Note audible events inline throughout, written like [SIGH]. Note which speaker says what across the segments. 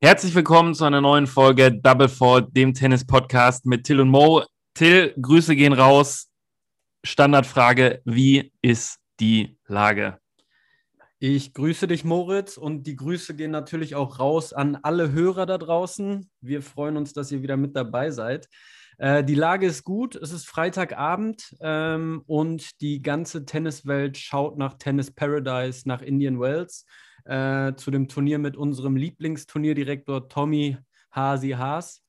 Speaker 1: Herzlich willkommen zu einer neuen Folge Double Fall, dem Tennis-Podcast mit Till und Mo. Till, Grüße gehen raus. Standardfrage: Wie ist die Lage?
Speaker 2: Ich grüße dich, Moritz, und die Grüße gehen natürlich auch raus an alle Hörer da draußen. Wir freuen uns, dass ihr wieder mit dabei seid. Äh, die Lage ist gut, es ist Freitagabend ähm, und die ganze Tenniswelt schaut nach Tennis Paradise, nach Indian Wells äh, zu dem Turnier mit unserem Lieblingsturnierdirektor Tommy Hasi Haas.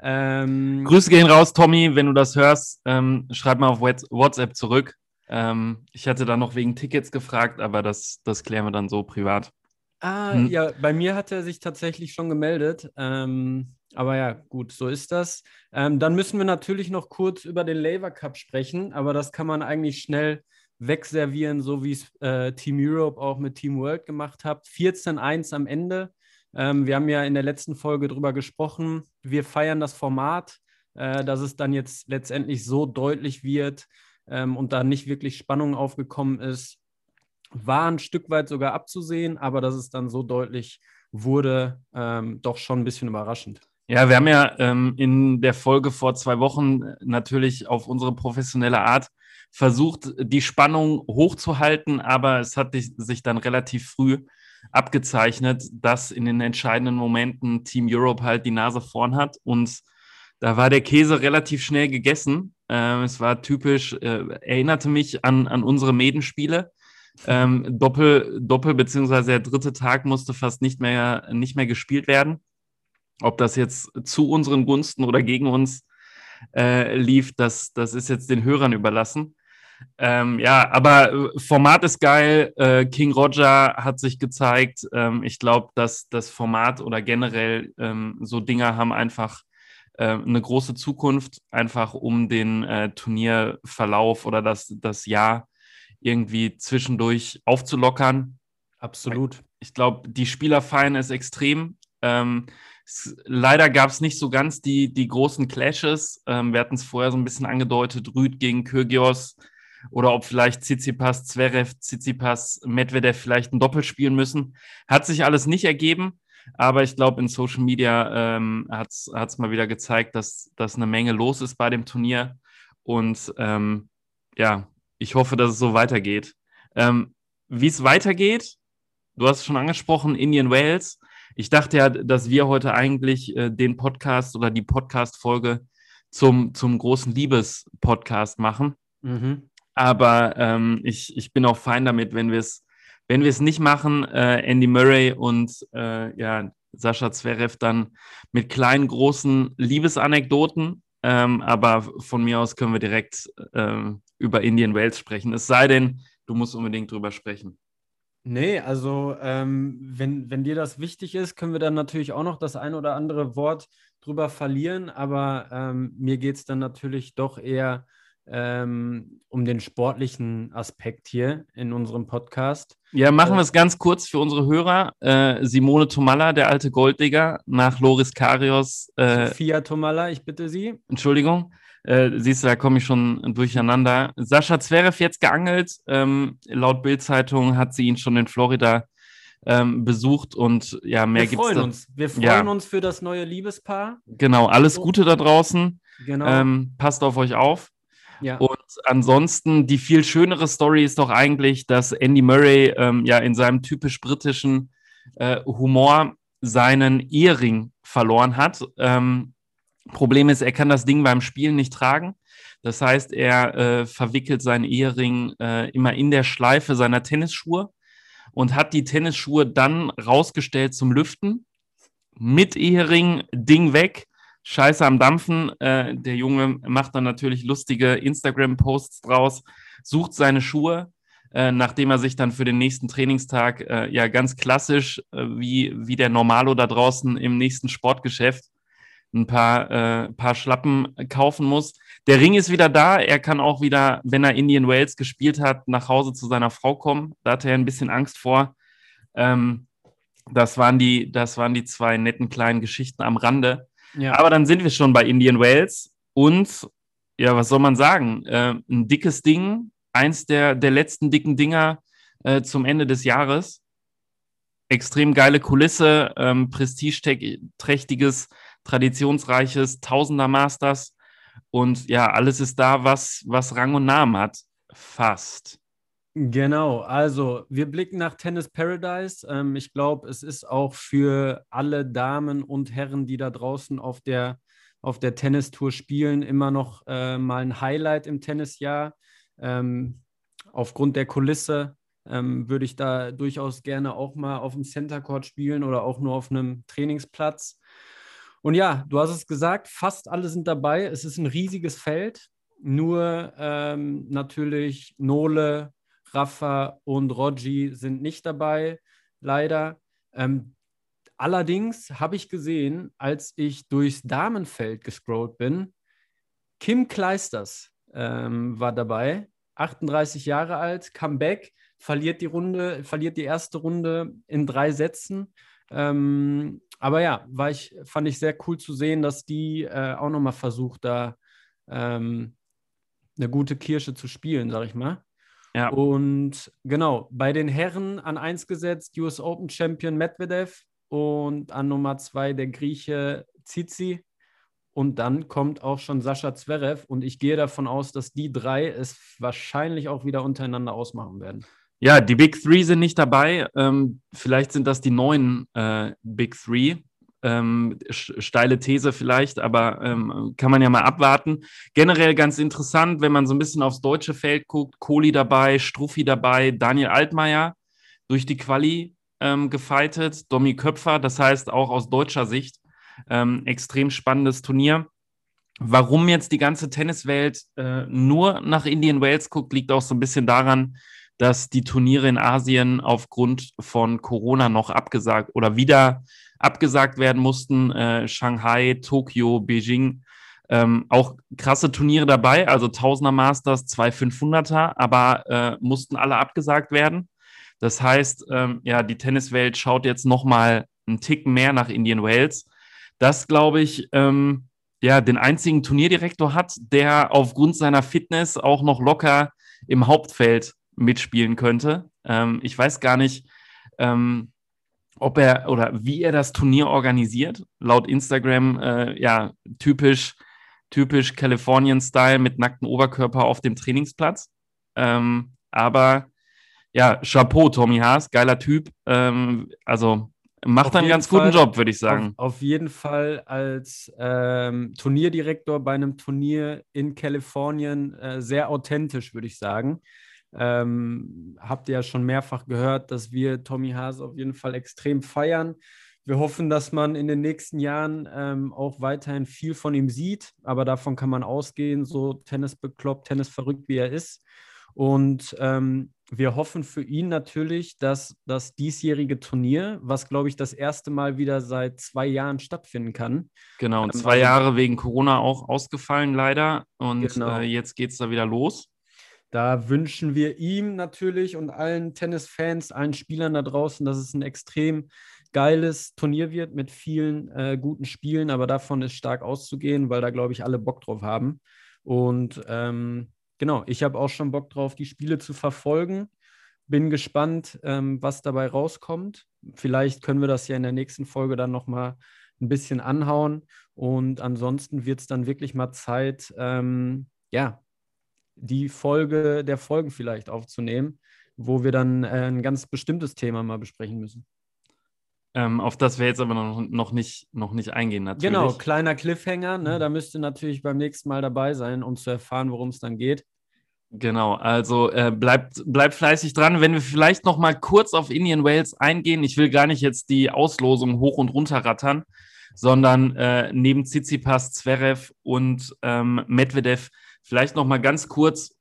Speaker 1: Ähm, Grüße gehen raus, Tommy, wenn du das hörst, ähm, schreib mal auf WhatsApp zurück. Ähm, ich hatte da noch wegen Tickets gefragt, aber das, das klären wir dann so privat.
Speaker 2: Ah, hm. ja, bei mir hat er sich tatsächlich schon gemeldet. Ähm, aber ja, gut, so ist das. Ähm, dann müssen wir natürlich noch kurz über den Labour Cup sprechen, aber das kann man eigentlich schnell wegservieren, so wie es äh, Team Europe auch mit Team World gemacht hat. 14-1 am Ende. Ähm, wir haben ja in der letzten Folge darüber gesprochen. Wir feiern das Format, äh, dass es dann jetzt letztendlich so deutlich wird ähm, und da nicht wirklich Spannung aufgekommen ist. War ein Stück weit sogar abzusehen, aber dass es dann so deutlich wurde, ähm, doch schon ein bisschen überraschend.
Speaker 1: Ja, wir haben ja ähm, in der Folge vor zwei Wochen natürlich auf unsere professionelle Art versucht, die Spannung hochzuhalten, aber es hat sich dann relativ früh abgezeichnet, dass in den entscheidenden Momenten Team Europe halt die Nase vorn hat und da war der Käse relativ schnell gegessen. Ähm, es war typisch, äh, erinnerte mich an, an unsere Medenspiele. Ähm, Doppel, Doppel beziehungsweise der dritte Tag musste fast nicht mehr, nicht mehr gespielt werden. Ob das jetzt zu unseren Gunsten oder gegen uns äh, lief, das, das ist jetzt den Hörern überlassen. Ähm, ja, aber äh, Format ist geil. Äh, King Roger hat sich gezeigt. Ähm, ich glaube, dass das Format oder generell ähm, so Dinger haben einfach äh, eine große Zukunft, einfach um den äh, Turnierverlauf oder das, das Jahr irgendwie zwischendurch aufzulockern.
Speaker 2: Absolut.
Speaker 1: Ich glaube, die Spielerfeiern ist extrem. Leider gab es nicht so ganz die, die großen Clashes. Ähm, wir hatten es vorher so ein bisschen angedeutet, Rüd gegen Kyrgios oder ob vielleicht Tsitsipas, Zverev, Tsitsipas, Medvedev vielleicht ein Doppel spielen müssen. Hat sich alles nicht ergeben, aber ich glaube, in Social Media ähm, hat es mal wieder gezeigt, dass, dass eine Menge los ist bei dem Turnier. Und ähm, ja, ich hoffe, dass es so weitergeht. Ähm, Wie es weitergeht, du hast es schon angesprochen, Indian Wales. Ich dachte ja, dass wir heute eigentlich äh, den Podcast oder die Podcast-Folge zum, zum großen Liebes-Podcast machen. Mhm. Aber ähm, ich, ich bin auch fein damit, wenn wir es wenn wir es nicht machen, äh, Andy Murray und äh, ja, Sascha Zverev dann mit kleinen, großen Liebesanekdoten. Ähm, aber von mir aus können wir direkt äh, über Indian Wales sprechen. Es sei denn, du musst unbedingt drüber sprechen.
Speaker 2: Nee, also ähm, wenn, wenn dir das wichtig ist, können wir dann natürlich auch noch das ein oder andere Wort drüber verlieren. Aber ähm, mir geht es dann natürlich doch eher ähm, um den sportlichen Aspekt hier in unserem Podcast.
Speaker 1: Ja, machen wir es ganz kurz für unsere Hörer. Äh, Simone Tomalla, der alte Golddigger, nach Loris Karios.
Speaker 2: Äh, Sophia Tomalla, ich bitte Sie.
Speaker 1: Entschuldigung. Äh, siehst du, da komme ich schon durcheinander. Sascha Zverev jetzt geangelt. Ähm, laut Bildzeitung hat sie ihn schon in Florida ähm, besucht und ja, mehr gibt
Speaker 2: es. Wir freuen uns. Wir freuen ja. uns für das neue Liebespaar.
Speaker 1: Genau, alles Gute da draußen. Genau. Ähm, passt auf euch auf. Ja. Und ansonsten die viel schönere Story ist doch eigentlich, dass Andy Murray ähm, ja in seinem typisch britischen äh, Humor seinen Ehering verloren hat. Ähm, Problem ist, er kann das Ding beim Spielen nicht tragen. Das heißt, er äh, verwickelt seinen Ehering äh, immer in der Schleife seiner Tennisschuhe und hat die Tennisschuhe dann rausgestellt zum Lüften. Mit Ehering, Ding weg Scheiße am Dampfen. Äh, der Junge macht dann natürlich lustige Instagram-Posts draus, sucht seine Schuhe, äh, nachdem er sich dann für den nächsten Trainingstag äh, ja ganz klassisch, äh, wie, wie der Normalo da draußen im nächsten Sportgeschäft, ein paar, äh, paar Schlappen kaufen muss. Der Ring ist wieder da. Er kann auch wieder, wenn er Indian Wales gespielt hat, nach Hause zu seiner Frau kommen. Da hatte er ein bisschen Angst vor. Ähm, das, waren die, das waren die zwei netten kleinen Geschichten am Rande. Ja. Aber dann sind wir schon bei Indian Wales und ja, was soll man sagen? Äh, ein dickes Ding, eins der, der letzten dicken Dinger äh, zum Ende des Jahres. Extrem geile Kulisse, ähm, prestigeträchtiges, traditionsreiches Tausender Masters. Und ja, alles ist da, was, was Rang und Namen hat. Fast.
Speaker 2: Genau, also wir blicken nach Tennis Paradise. Ähm, ich glaube, es ist auch für alle Damen und Herren, die da draußen auf der, auf der Tennistour spielen, immer noch äh, mal ein Highlight im Tennisjahr. Ähm, aufgrund der Kulisse ähm, würde ich da durchaus gerne auch mal auf dem Center Court spielen oder auch nur auf einem Trainingsplatz. Und ja, du hast es gesagt, fast alle sind dabei. Es ist ein riesiges Feld. Nur ähm, natürlich Nole, Rafa und Rogi sind nicht dabei, leider. Ähm, allerdings habe ich gesehen, als ich durchs Damenfeld gescrollt bin, Kim Kleisters ähm, war dabei, 38 Jahre alt, Comeback, verliert die Runde, verliert die erste Runde in drei Sätzen. Ähm, aber ja, war ich, fand ich sehr cool zu sehen, dass die äh, auch nochmal versucht, da ähm, eine gute Kirsche zu spielen, sag ich mal. Ja. Und genau, bei den Herren an 1 gesetzt US Open Champion Medvedev und an Nummer 2 der Grieche Zizi. Und dann kommt auch schon Sascha Zverev und ich gehe davon aus, dass die drei es wahrscheinlich auch wieder untereinander ausmachen werden.
Speaker 1: Ja, die Big Three sind nicht dabei. Ähm, vielleicht sind das die neuen äh, Big Three. Ähm, steile These vielleicht, aber ähm, kann man ja mal abwarten. Generell ganz interessant, wenn man so ein bisschen aufs deutsche Feld guckt, Kohli dabei, Struffi dabei, Daniel Altmaier durch die Quali ähm, gefeitet, Domi Köpfer, das heißt auch aus deutscher Sicht ähm, extrem spannendes Turnier. Warum jetzt die ganze Tenniswelt äh, nur nach Indian Wales guckt, liegt auch so ein bisschen daran, dass die Turniere in Asien aufgrund von Corona noch abgesagt oder wieder abgesagt werden mussten. Äh, Shanghai, Tokio, Beijing. Ähm, auch krasse Turniere dabei, also Tausender Masters, zwei 500er, aber äh, mussten alle abgesagt werden. Das heißt, ähm, ja, die Tenniswelt schaut jetzt nochmal einen Tick mehr nach Indian Wales. Das, glaube ich, ähm, ja, den einzigen Turnierdirektor hat, der aufgrund seiner Fitness auch noch locker im Hauptfeld mitspielen könnte. Ähm, ich weiß gar nicht, ähm, ob er oder wie er das Turnier organisiert. Laut Instagram, äh, ja, typisch, typisch Californian-Style mit nacktem Oberkörper auf dem Trainingsplatz. Ähm, aber ja, Chapeau, Tommy Haas, geiler Typ. Ähm, also macht einen ganz Fall, guten Job, würde ich sagen.
Speaker 2: Auf, auf, jeden Fall als ähm, Turnierdirektor bei einem Turnier in Kalifornien äh, sehr authentisch, würde ich sagen. Ähm, habt ihr ja schon mehrfach gehört, dass wir Tommy Haas auf jeden Fall extrem feiern. Wir hoffen, dass man in den nächsten Jahren ähm, auch weiterhin viel von ihm sieht, aber davon kann man ausgehen, so Tennis bekloppt, Tennis verrückt, wie er ist. Und ähm, wir hoffen für ihn natürlich, dass das diesjährige Turnier, was glaube ich das erste Mal wieder seit zwei Jahren stattfinden kann.
Speaker 1: Genau, und ähm, zwei Jahre wegen Corona auch ausgefallen leider. Und genau. äh, jetzt geht es da wieder los.
Speaker 2: Da wünschen wir ihm natürlich und allen Tennisfans, allen Spielern da draußen, dass es ein extrem geiles Turnier wird mit vielen äh, guten Spielen, aber davon ist stark auszugehen, weil da, glaube ich, alle Bock drauf haben. Und ähm, genau, ich habe auch schon Bock drauf, die Spiele zu verfolgen. Bin gespannt, ähm, was dabei rauskommt. Vielleicht können wir das ja in der nächsten Folge dann nochmal ein bisschen anhauen. Und ansonsten wird es dann wirklich mal Zeit, ähm, ja, die Folge der Folgen vielleicht aufzunehmen, wo wir dann äh, ein ganz bestimmtes Thema mal besprechen müssen.
Speaker 1: Ähm, auf das wir jetzt aber noch, noch, nicht, noch nicht eingehen,
Speaker 2: natürlich. Genau, kleiner Cliffhanger, ne? Mhm. da müsst ihr natürlich beim nächsten Mal dabei sein, um zu erfahren, worum es dann geht.
Speaker 1: Genau, also äh, bleibt, bleibt fleißig dran. Wenn wir vielleicht noch mal kurz auf Indian Wales eingehen, ich will gar nicht jetzt die Auslosung hoch und runter rattern, sondern äh, neben Tsitsipas, Zverev und ähm, Medvedev vielleicht noch mal ganz kurz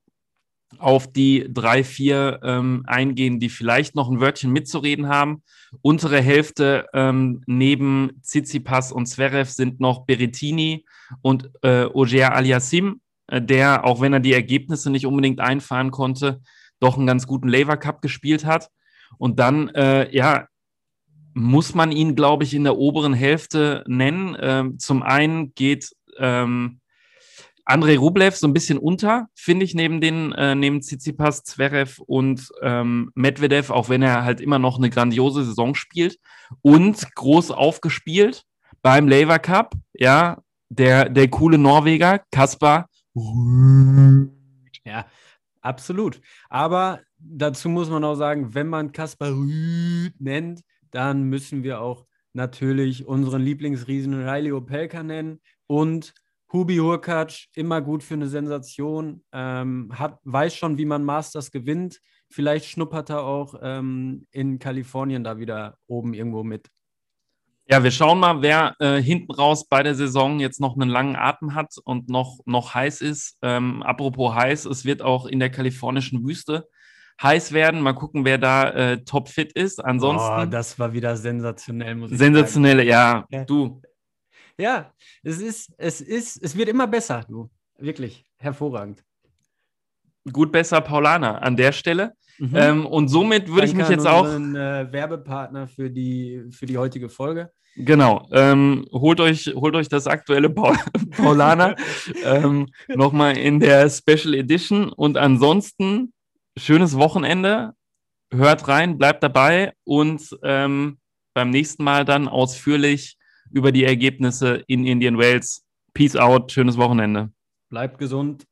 Speaker 1: auf die drei, vier ähm, eingehen, die vielleicht noch ein Wörtchen mitzureden haben. Untere Hälfte ähm, neben Tsitsipas und Zverev sind noch Berettini und äh, Ogier Aliassim, äh, der, auch wenn er die Ergebnisse nicht unbedingt einfahren konnte, doch einen ganz guten Lever Cup gespielt hat. Und dann, äh, ja, muss man ihn, glaube ich, in der oberen Hälfte nennen. Ähm, zum einen geht ähm, Andrei Rublev so ein bisschen unter, finde ich, neben den, äh, neben Tsitsipas, Zverev und ähm, Medvedev, auch wenn er halt immer noch eine grandiose Saison spielt und groß aufgespielt beim Lever Cup, ja, der, der coole Norweger, Kaspar.
Speaker 2: Ja, absolut. Aber dazu muss man auch sagen, wenn man Kaspar nennt, dann müssen wir auch natürlich unseren Lieblingsriesen Riley Opelka nennen und Hubi Hurkacz, immer gut für eine Sensation, ähm, hat, weiß schon, wie man Masters gewinnt. Vielleicht schnuppert er auch ähm, in Kalifornien da wieder oben irgendwo mit.
Speaker 1: Ja, wir schauen mal, wer äh, hinten raus bei der Saison jetzt noch einen langen Atem hat und noch, noch heiß ist. Ähm, apropos heiß, es wird auch in der kalifornischen Wüste heiß werden. Mal gucken, wer da äh, topfit ist. Ansonsten.
Speaker 2: Oh, das war wieder sensationell,
Speaker 1: muss ich Sensationelle, ja, ja. Du.
Speaker 2: Ja, es ist, es ist, es wird immer besser, du. Wirklich, hervorragend.
Speaker 1: Gut besser Paulaner an der Stelle. Mhm. Ähm, und somit würde ich mich jetzt auch.
Speaker 2: Äh, Werbepartner für die, für die heutige Folge.
Speaker 1: Genau. Ähm, holt, euch, holt euch das aktuelle Paul [LAUGHS] Paulaner ähm, nochmal in der Special Edition. Und ansonsten schönes Wochenende. Hört rein, bleibt dabei und ähm, beim nächsten Mal dann ausführlich über die Ergebnisse in Indian Wales. Peace out, schönes Wochenende.
Speaker 2: Bleibt gesund.